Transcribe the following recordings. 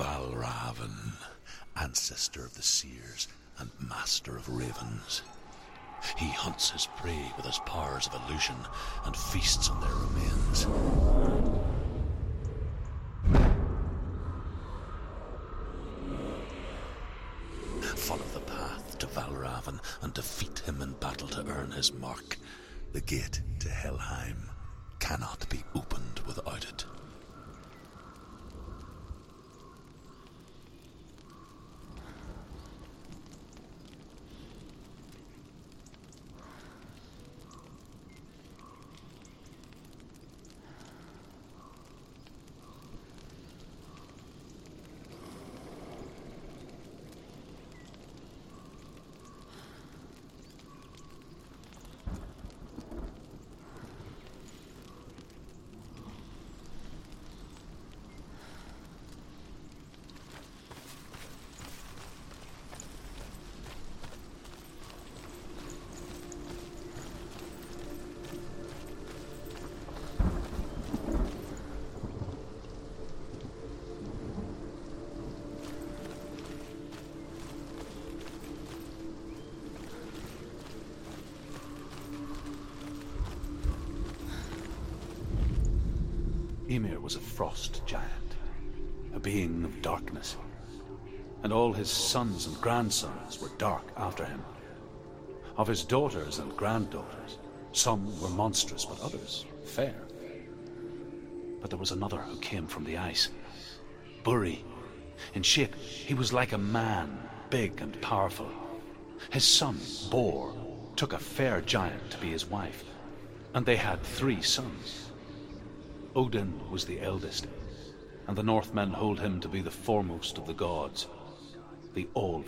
Valravn, ancestor of the seers and master of ravens. He hunts his prey with his powers of illusion and feasts on their remains. Ymir was a frost giant, a being of darkness, and all his sons and grandsons were dark after him. Of his daughters and granddaughters, some were monstrous, but others fair. But there was another who came from the ice. Buri. In shape, he was like a man, big and powerful. His son, Bor, took a fair giant to be his wife, and they had three sons. Odin was the eldest, and the Northmen hold him to be the foremost of the gods, the All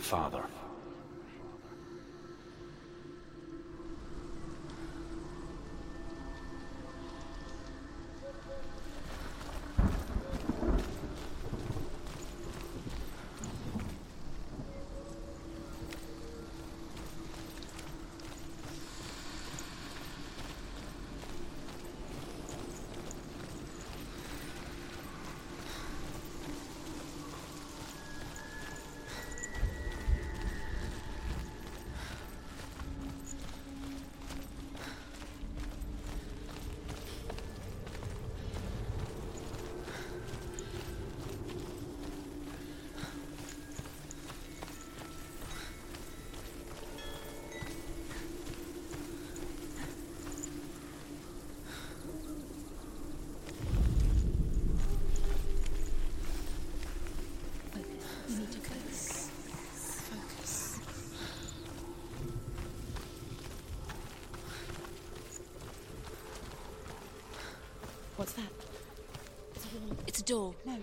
a door. No.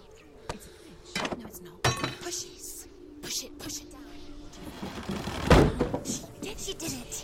It's a bridge. No, it's not. Push. Push it. Push it down. She did. She did it.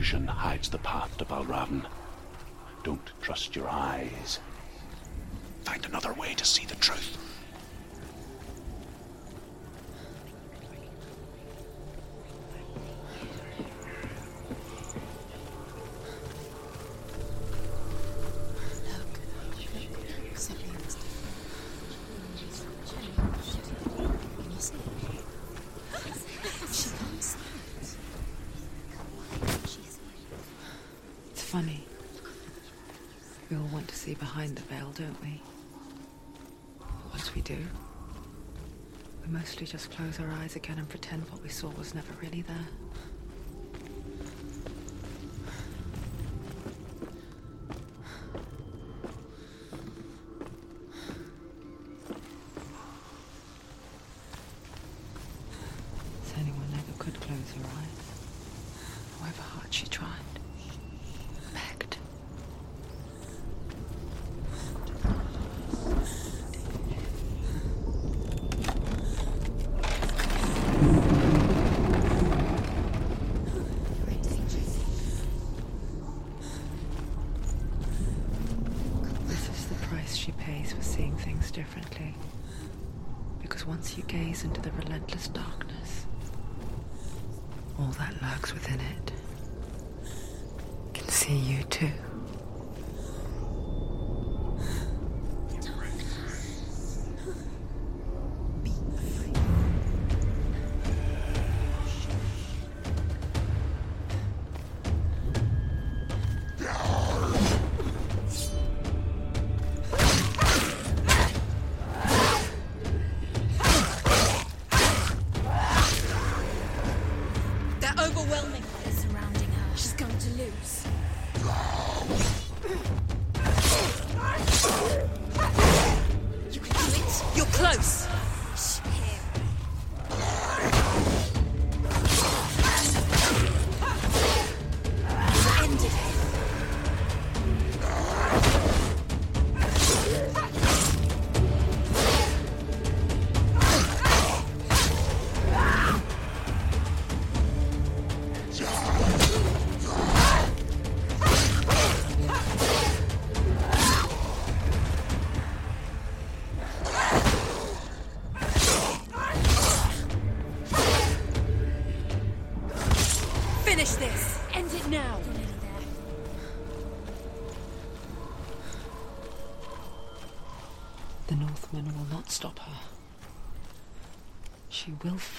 Illusion hides the path to Valravn. Don't trust your eyes. Find another way to see the truth. Just close our eyes again and pretend what we saw was never really there. Anyone never could close her eyes, however hard she tried. Begged. This is the price she pays for seeing things differently. Because once you gaze into the relentless darkness, all that lurks within it can see you too.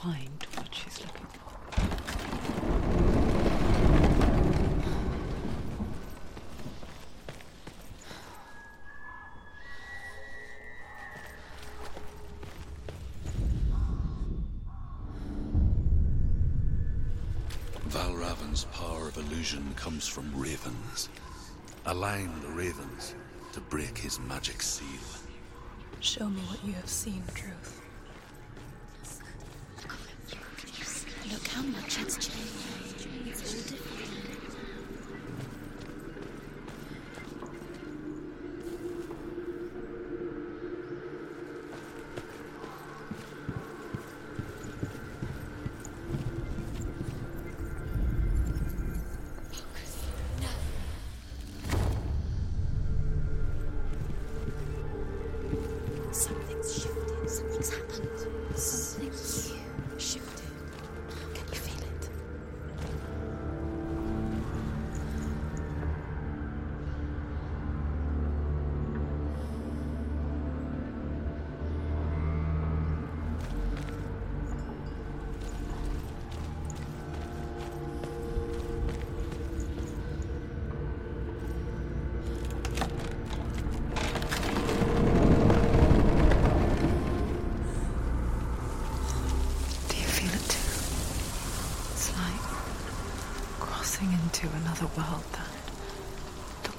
Find what she's looking for. Valravn's power of illusion comes from ravens. Align the ravens to break his magic seal. Show me what you have seen, Truth. Look how much it's changed.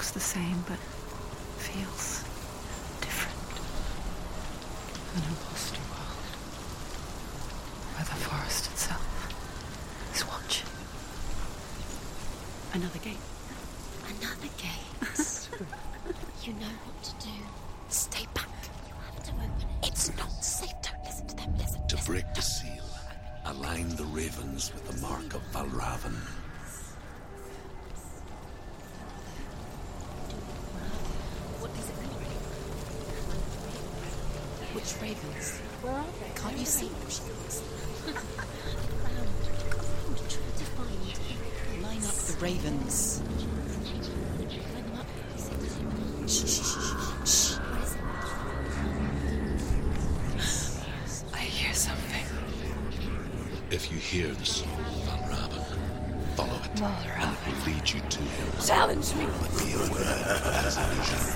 Looks the same but feels different. An imposter world where the forest itself is watching. Another gate. Another gate. you know what to do. Stay back. You have to open it. It's not safe. Don't listen to them. Listen. To break the seal, align the ravens with the mark of Valravn. What is it anyway? Which ravens? Where are they? Can't you see them? Round. Try to find. Line up the ravens. Line. Shh? I hear something. If you hear the soul of Valravn, follow it, and it will lead you to him. Challenge me. But be aware of his illusion.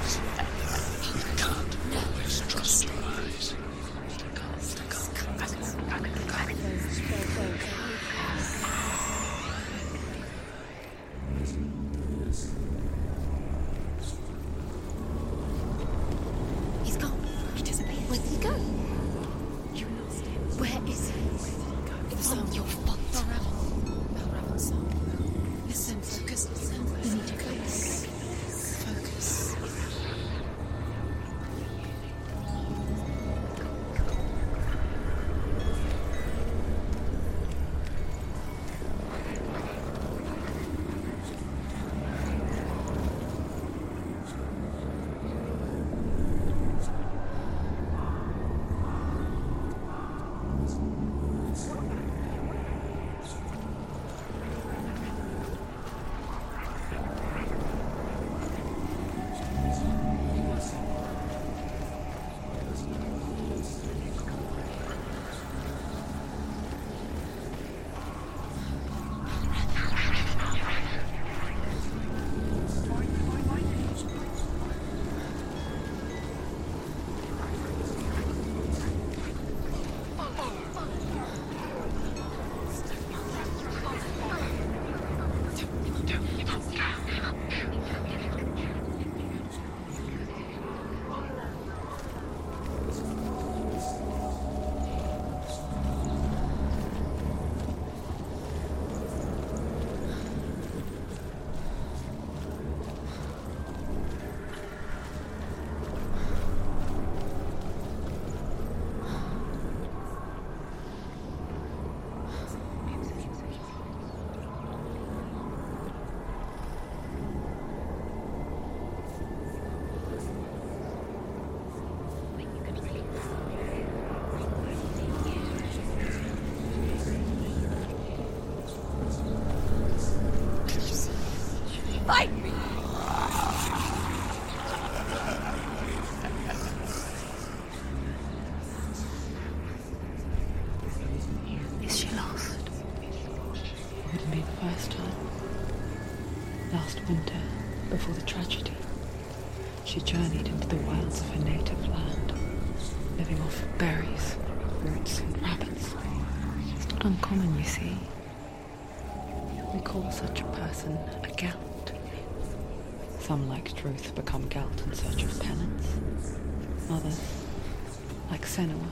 Senua,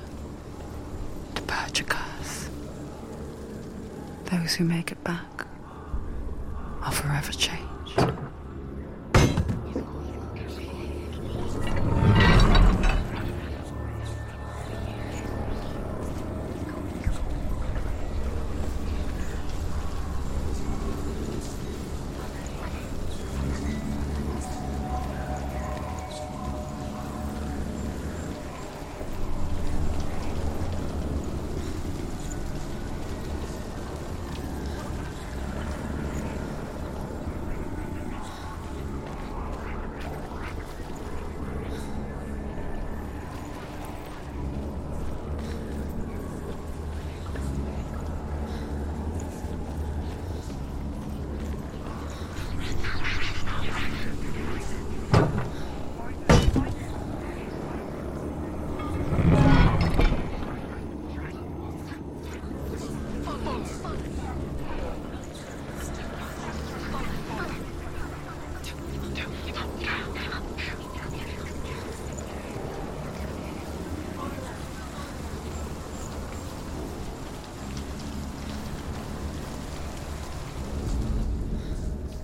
to purge a curse. Those who make it back are forever changed.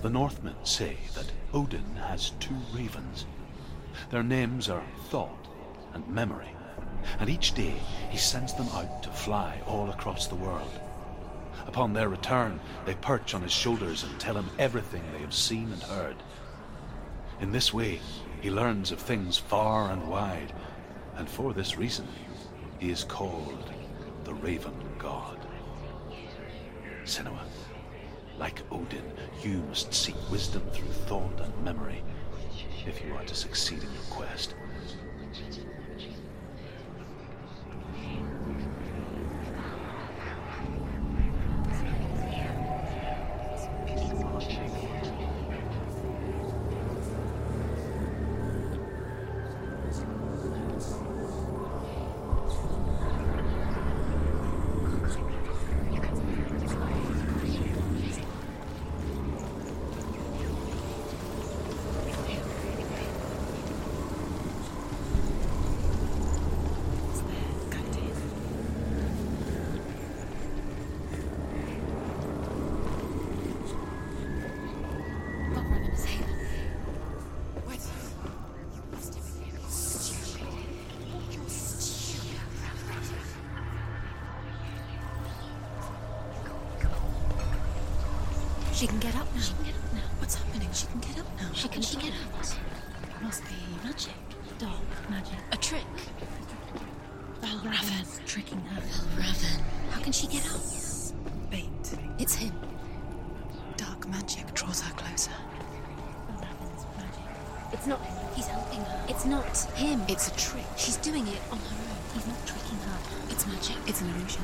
The Northmen say that Odin has two ravens. Their names are Thought and Memory, and each day he sends them out to fly all across the world. Upon their return, they perch on his shoulders and tell him everything they have seen and heard. In this way, he learns of things far and wide, and for this reason, he is called the Raven God. Senua, like Odin, you must seek wisdom through thought and memory if you are to succeed in your quest. She can get up now. She can get up now. What's happening? She can get up now. She can she get up? It must be magic. Dark magic. A trick. Valravn. tricking her. Valravn. How can she get up? Bait. It's him. Dark magic draws her closer. Valravn's magic. It's not him. He's helping her. It's not him. It's a trick. She's doing it on her own. He's not tricking her. It's magic. It's an illusion.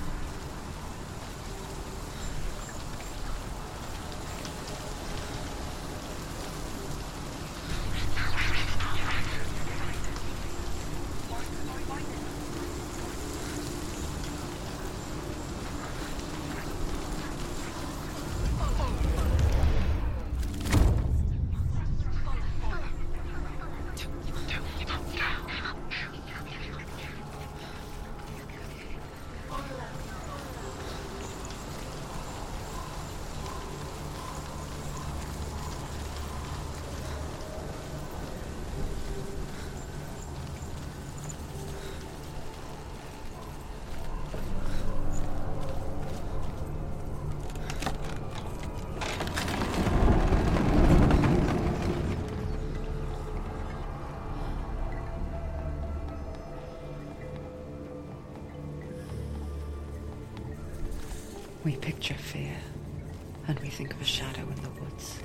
Think of a shadow in the woods,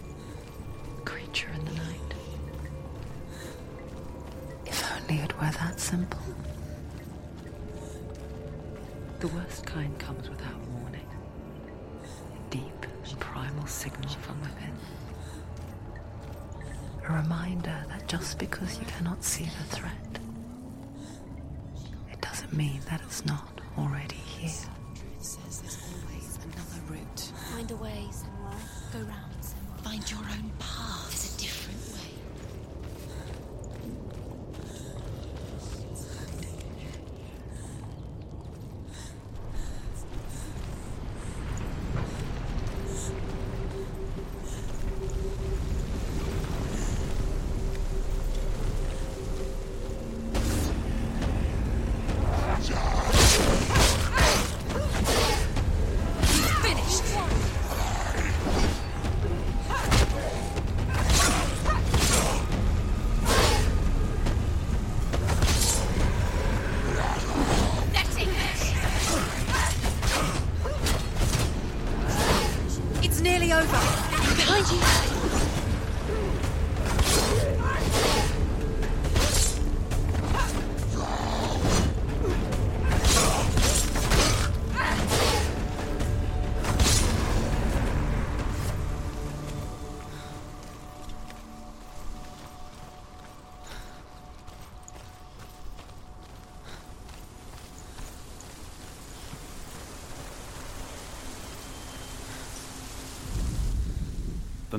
a creature in the night. If only it were that simple. The worst kind comes without warning, a deep and primal signal from within. A reminder that just because you cannot see the threat, it doesn't mean that it's not already here. There's always another route. Find a way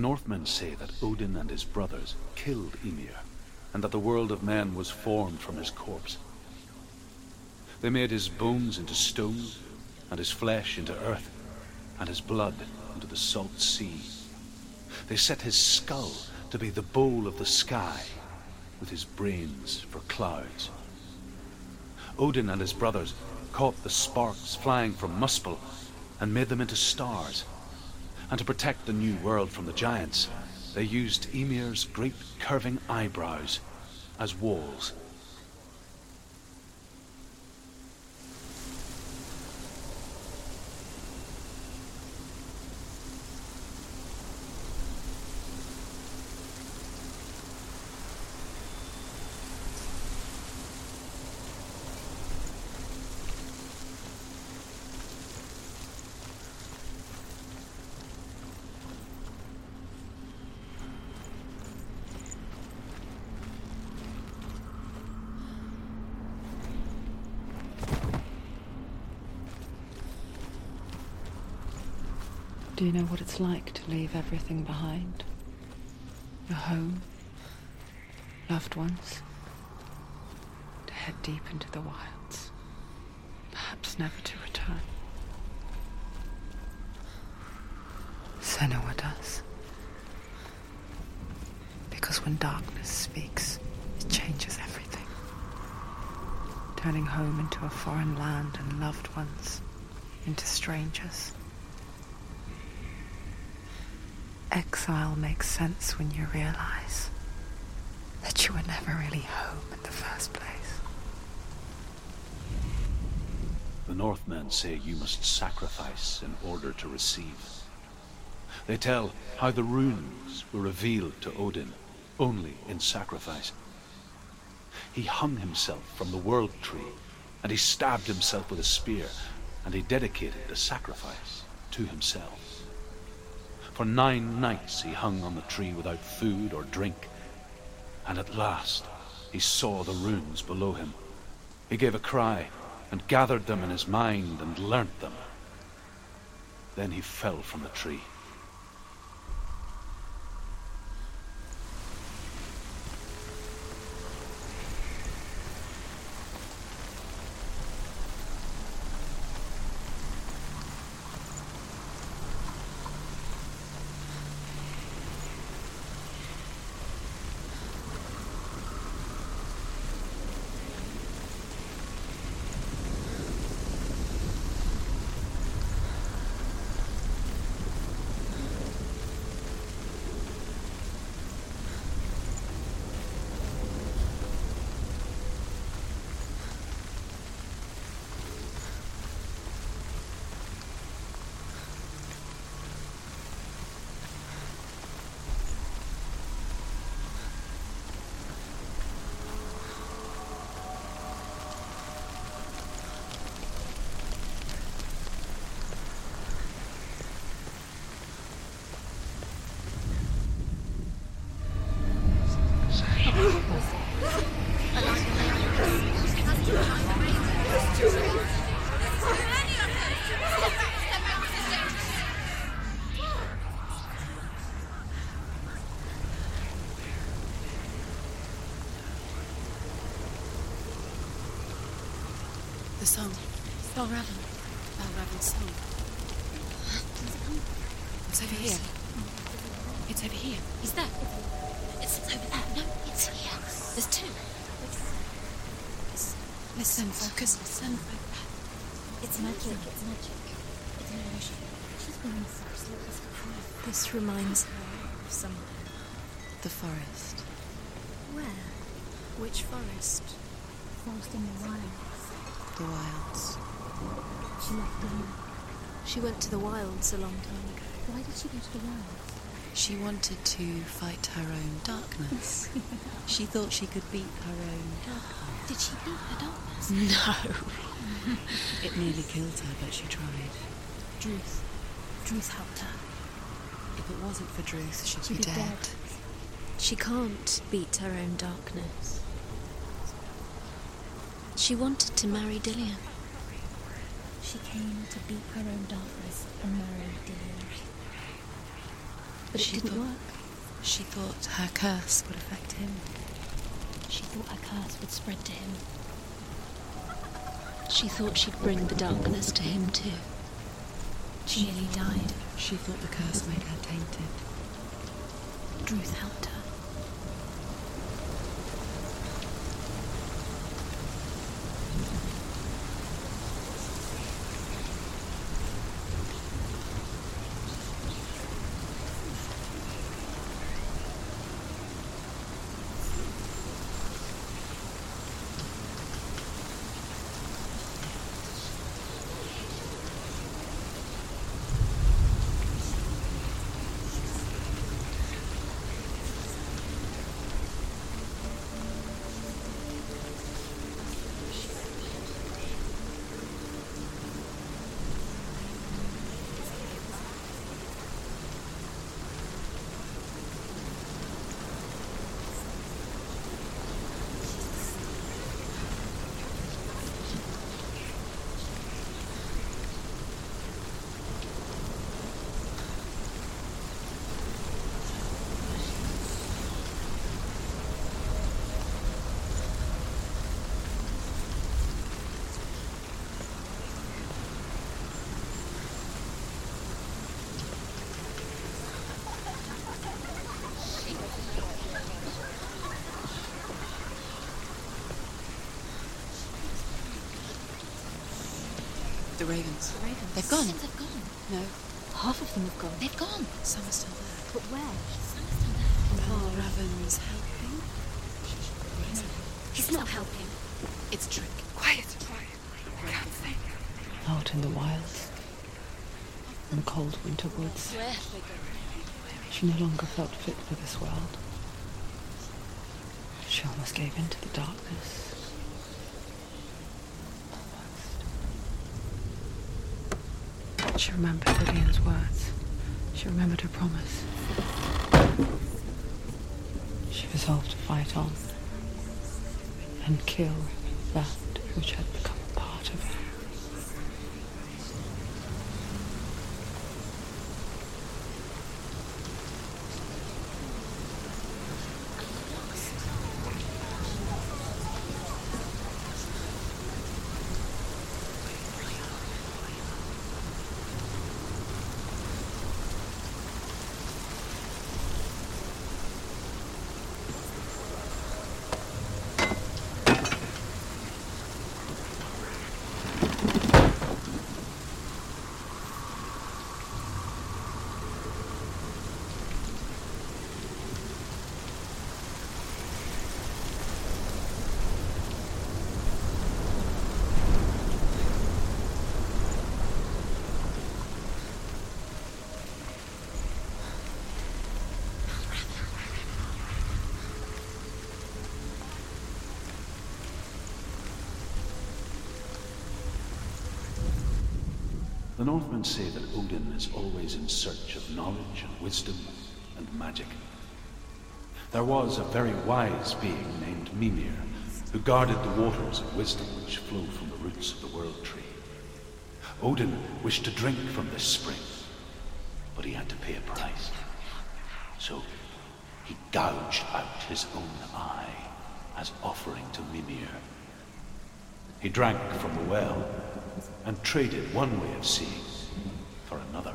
Northmen say that Odin and his brothers killed Ymir, and that the world of men was formed from his corpse. They made his bones into stone, and his flesh into earth, and his blood into the salt sea. They set his skull to be the bowl of the sky, with his brains for clouds. Odin and his brothers caught the sparks flying from Muspel and made them into stars. And to protect the new world from the giants, they used Ymir's great curving eyebrows as walls. Do you know what it's like to leave everything behind? Your home, loved ones, to head deep into the wilds, perhaps never to return. Senua does. Because when darkness speaks, it changes everything, turning home into a foreign land and loved ones into strangers. Exile makes sense when you realize that you were never really home in the first place. The Northmen say you must sacrifice in order to receive. They tell how the runes were revealed to Odin only in sacrifice. He hung himself from the world tree, and he stabbed himself with a spear, and he dedicated the sacrifice to himself. For nine nights he hung on the tree without food or drink, and at last he saw the runes below him. He gave a cry and gathered them in his mind and learnt them. Then he fell from the tree. The song. Valravn. Valravn's song. It's over here. It's over here. Is that? It's over there. No, it's here. There's two. Listen, focus, listen. It's magic. It's magic. It's an illusion. She's been. This reminds her of somewhere. The forest. Where? Which forest? Forest in the The wilds. She left the Diana. She went to the wilds a long time ago. Why did she go to the wilds? She wanted to fight her own darkness. she thought she could beat her own darkness. Did she beat her darkness? No. it nearly killed her, but she tried. Druth. Druth helped her. If it wasn't for Druth, she'd, She'd be, be dead. dead. She can't beat her own darkness. She wanted to marry Dillion. She came to beat her own darkness and marry Dillion. But it She didn't thought- work. She thought her curse would affect him. She thought her curse would spread to him. She thought she'd bring the darkness to him too. She nearly died. She thought the curse made her tainted. Druth helped her. The ravens. The ravens. They've gone. They've gone. No, Half of them have gone. they've gone. Some are still there. But where? Valravn's helping. He's not helping. It's a trick. Quiet. I can't think. Out in the wilds, in the cold winter woods, Where? she no longer felt fit for this world. She almost gave in to the darkness. Almost. She remembered Dillion's words. She remembered her promise. She resolved to fight on and kill that which had become a part of her. Northmen say that Odin is always in search of knowledge and wisdom and magic. There was a very wise being named Mimir who guarded the waters of wisdom which flow from the roots of the world tree. Odin wished to drink from this spring, but he had to pay a price. So he gouged out his own eye as offering to Mimir. He drank from the well and traded one way of seeing for another.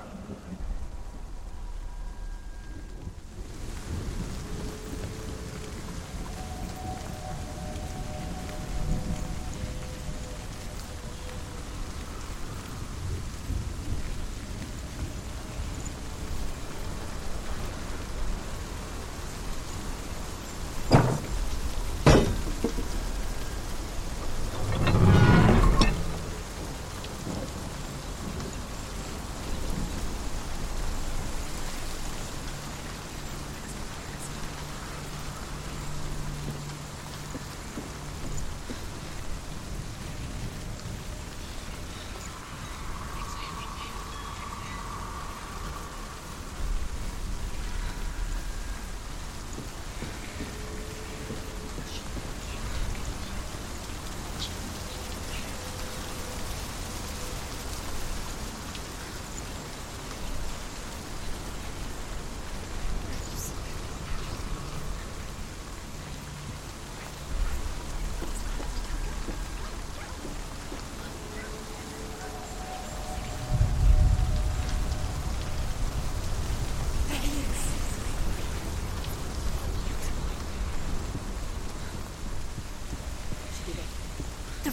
The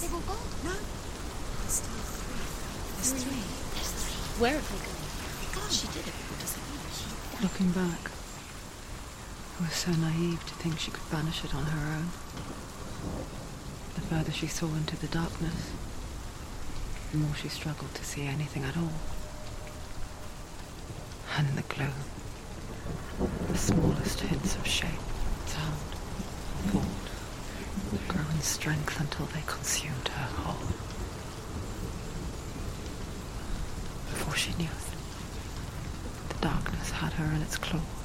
They've all gone. No. There's still three. There's three. There's three. Where have they gone? They're gone. She did it. What does it mean? She Looking back, I was so naive to think she could banish it on her own. The further she saw into the darkness, the more she struggled to see anything at all. And the gloom, the smallest hints of shape, sound, thought strength until they consumed her whole. Before she knew it, the darkness had her in its claws.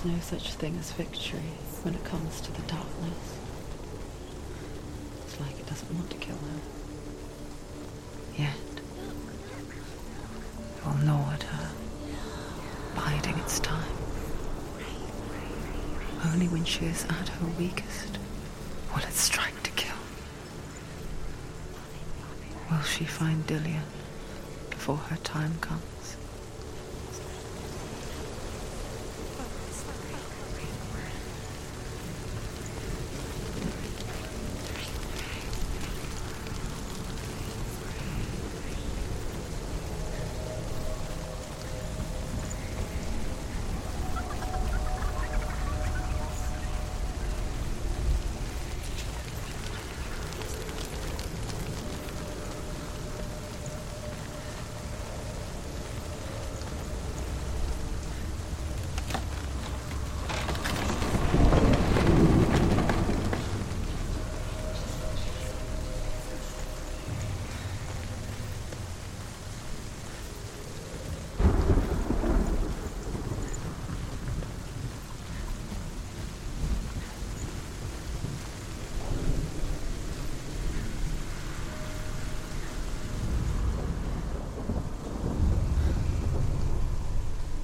Is no such thing as victory when it comes to the darkness. It's like it doesn't want to kill her. Yet, it will gnaw at her, biding its time. Only when she is at her weakest will it strike to kill. Will she find Dillion before her time comes?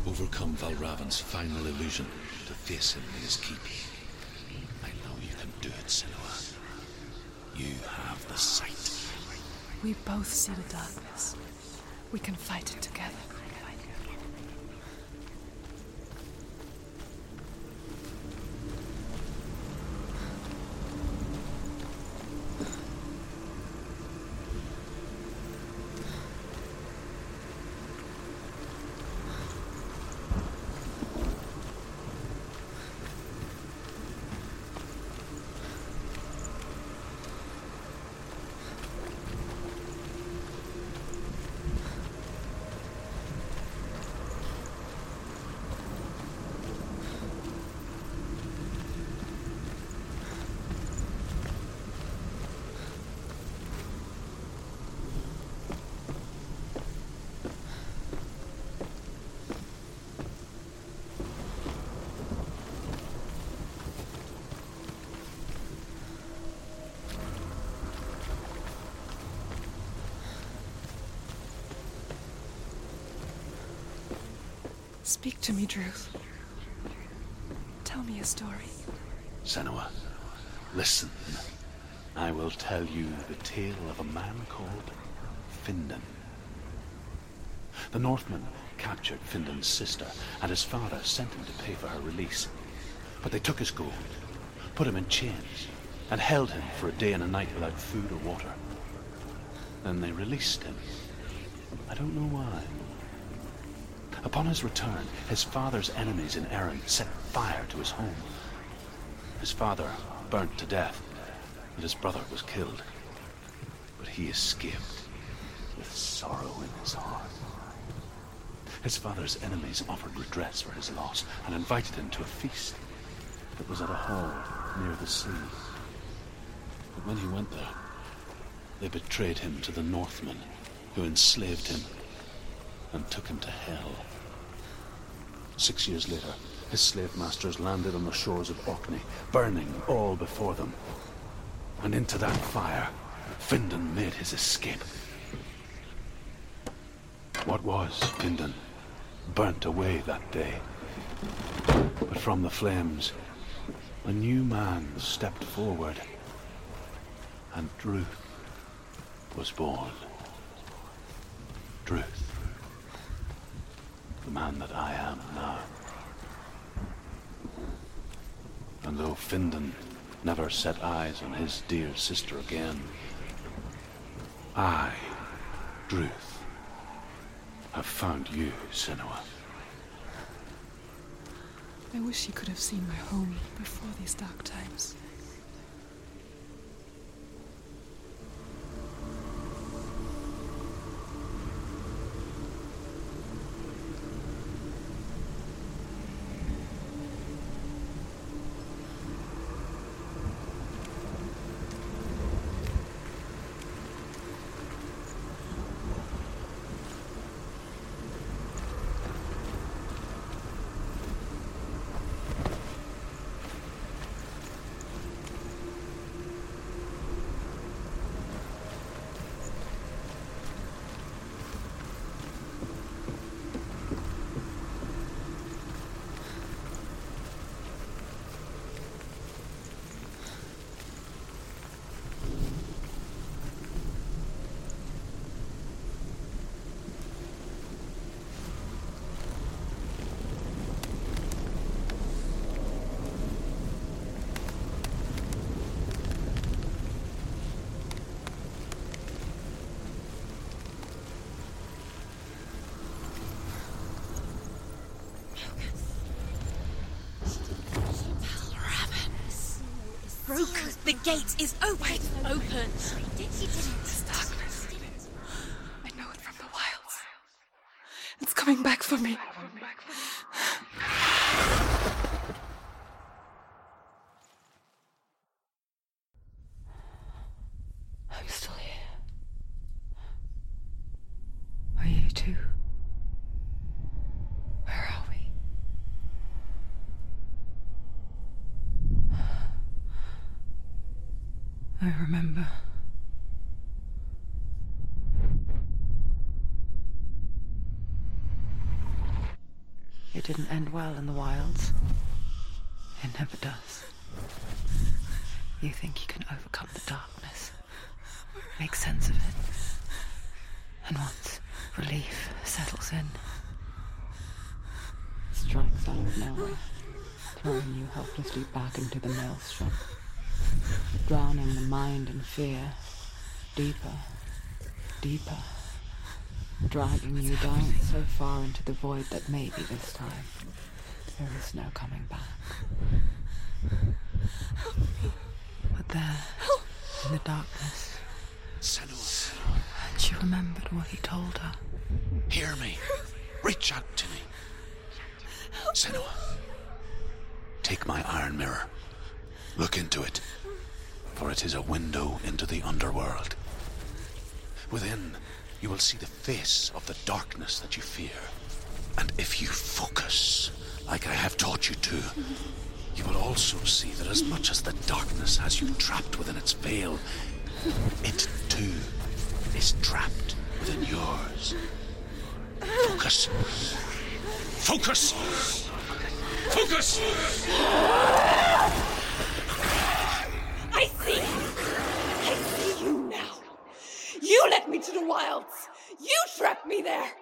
Overcome Valravn's final illusion to face him in his keep. I know you can do it, Senua. You have the sight. We both see the darkness. We can fight it together. Speak to me, Druth. Tell me a story. Senua, listen. I will tell you the tale of a man called Findan. The Northmen captured Findan's sister, and his father sent him to pay for her release. But they took his gold, put him in chains, and held him for a day and a night without food or water. Then they released him. I don't know why. Upon his return, his father's enemies in Erin set fire to his home. His father burnt to death, and his brother was killed. But he escaped with sorrow in his heart. His father's enemies offered redress for his loss and invited him to a feast that was at a hall near the sea. But when he went there, they betrayed him to the Northmen, who enslaved him and took him to hell. Six years later, his slave masters landed on the shores of Orkney, burning all before them. And into that fire, Findan made his escape. What was Findan? Burnt away that day. But from the flames, a new man stepped forward, and Druth was born. Druth. The man that I am now. And though Findan never set eyes on his dear sister again, I, Druth, have found you, Senua. I wish you could have seen my home before these dark times. Broken. The gate is open. open. Did she did it? Darkness. I know it from the wilds. It's coming back for me. I'm still here. Are you too? Where are we? I remember. It didn't end well in the wilds. It never does. You think you can overcome the darkness, make sense of it, and once relief settles in, it strikes out of nowhere, throwing you helplessly back into the maelstrom, drowning the mind in fear, deeper, deeper, dragging you down so far into the void that maybe this time there is no coming back. But there, in the darkness, Senua, she remembered what he told her. hear me. Reach out to me. Senua, take my iron mirror. Look into it, for it is a window into the underworld. Within, you will see the face of the darkness that you fear. And if you focus, like I have taught you to, you will also see that as much as the darkness has you trapped within its veil, it too is trapped within yours. Focus. Focus! Focus! I see! I see you now! You led me to the wilds! You trapped me there!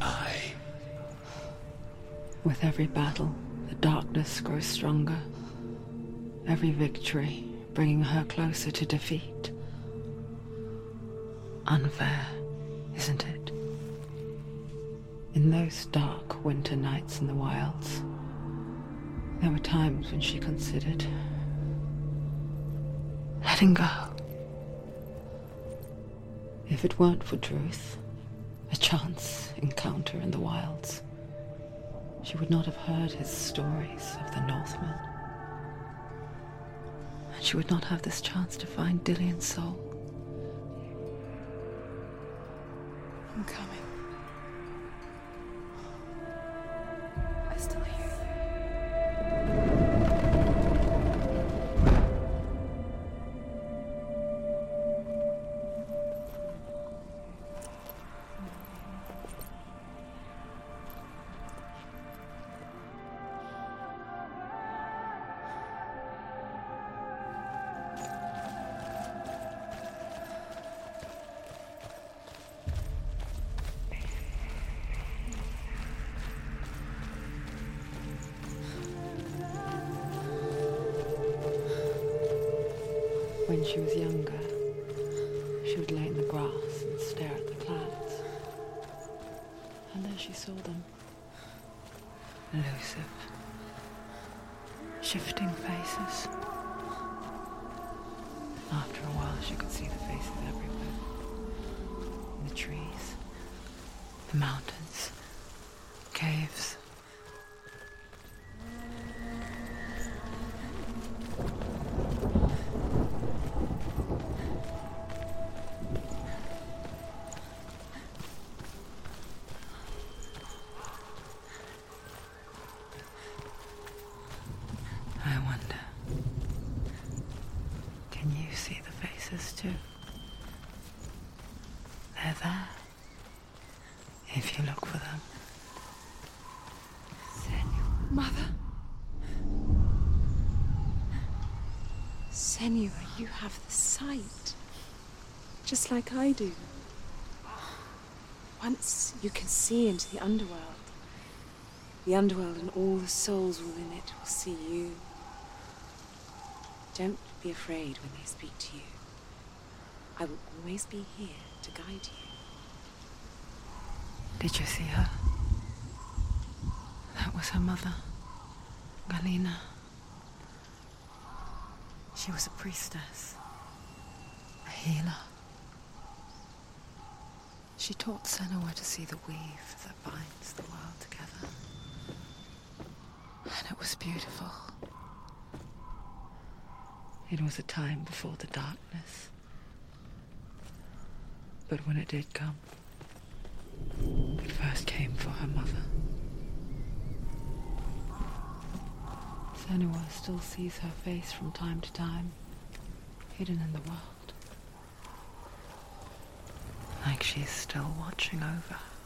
Eye. With every battle, the darkness grows stronger. Every victory bringing her closer to defeat. Unfair, isn't it? In those dark winter nights in the wilds, there were times when she considered letting go. If it weren't for Druth, a chance encounter in the wilds, she would not have heard his stories of the Northmen. And she would not have this chance to find Dillion's soul. I'm coming. They're there. If you look for them. Mother? Senua, you have the sight. Just like I do. Once you can see into the underworld. The underworld and all the souls within it will see you. Don't be afraid when they speak to you. I will always be here to guide you. Did you see her? That was her mother, Galena. She was a priestess, a healer. She taught Senua to see the weave that binds the world together. And it was beautiful. It was a time before the darkness. But when it did come, it first came for her mother. Senua still sees her face from time to time, hidden in the world. Like she's still watching over her.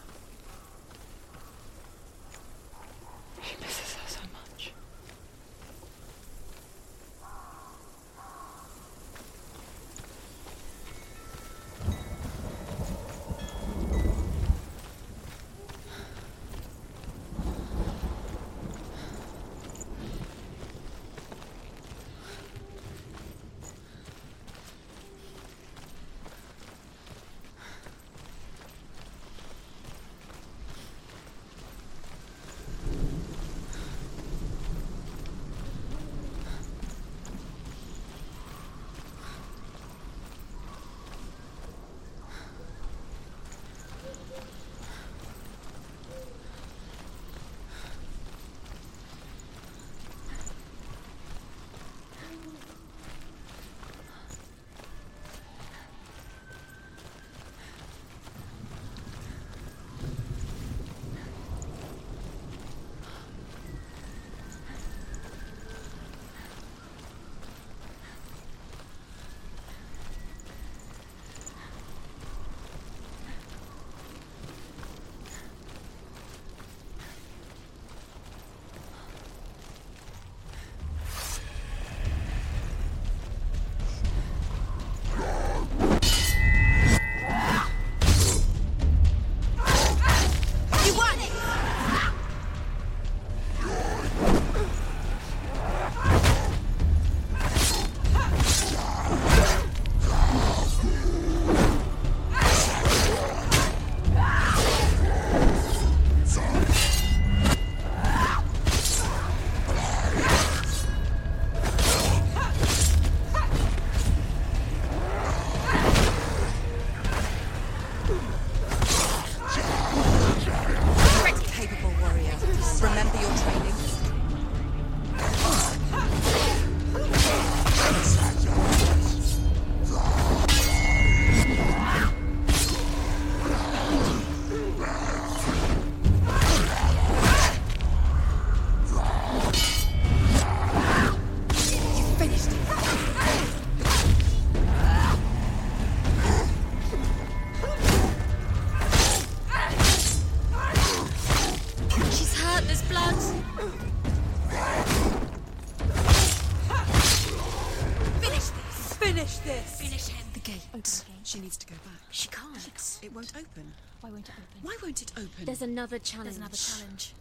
Won't it open? Why won't it open? There's another challenge. There's another challenge.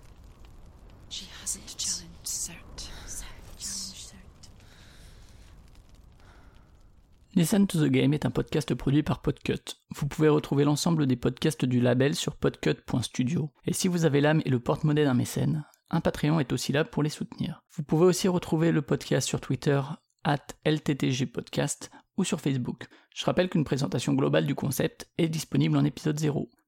She hasn't challenged Cert. Search. Challenge, Cert. Listen to the Game est un podcast produit par Podcut. Vous pouvez retrouver l'ensemble des podcasts du label sur podcut.studio. Et si vous avez l'âme et le porte-monnaie d'un mécène, un Patreon est aussi là pour les soutenir. Vous pouvez aussi retrouver le podcast sur Twitter, at LTTG Podcast, ou sur Facebook. Je rappelle qu'une présentation globale du concept est disponible en épisode 0.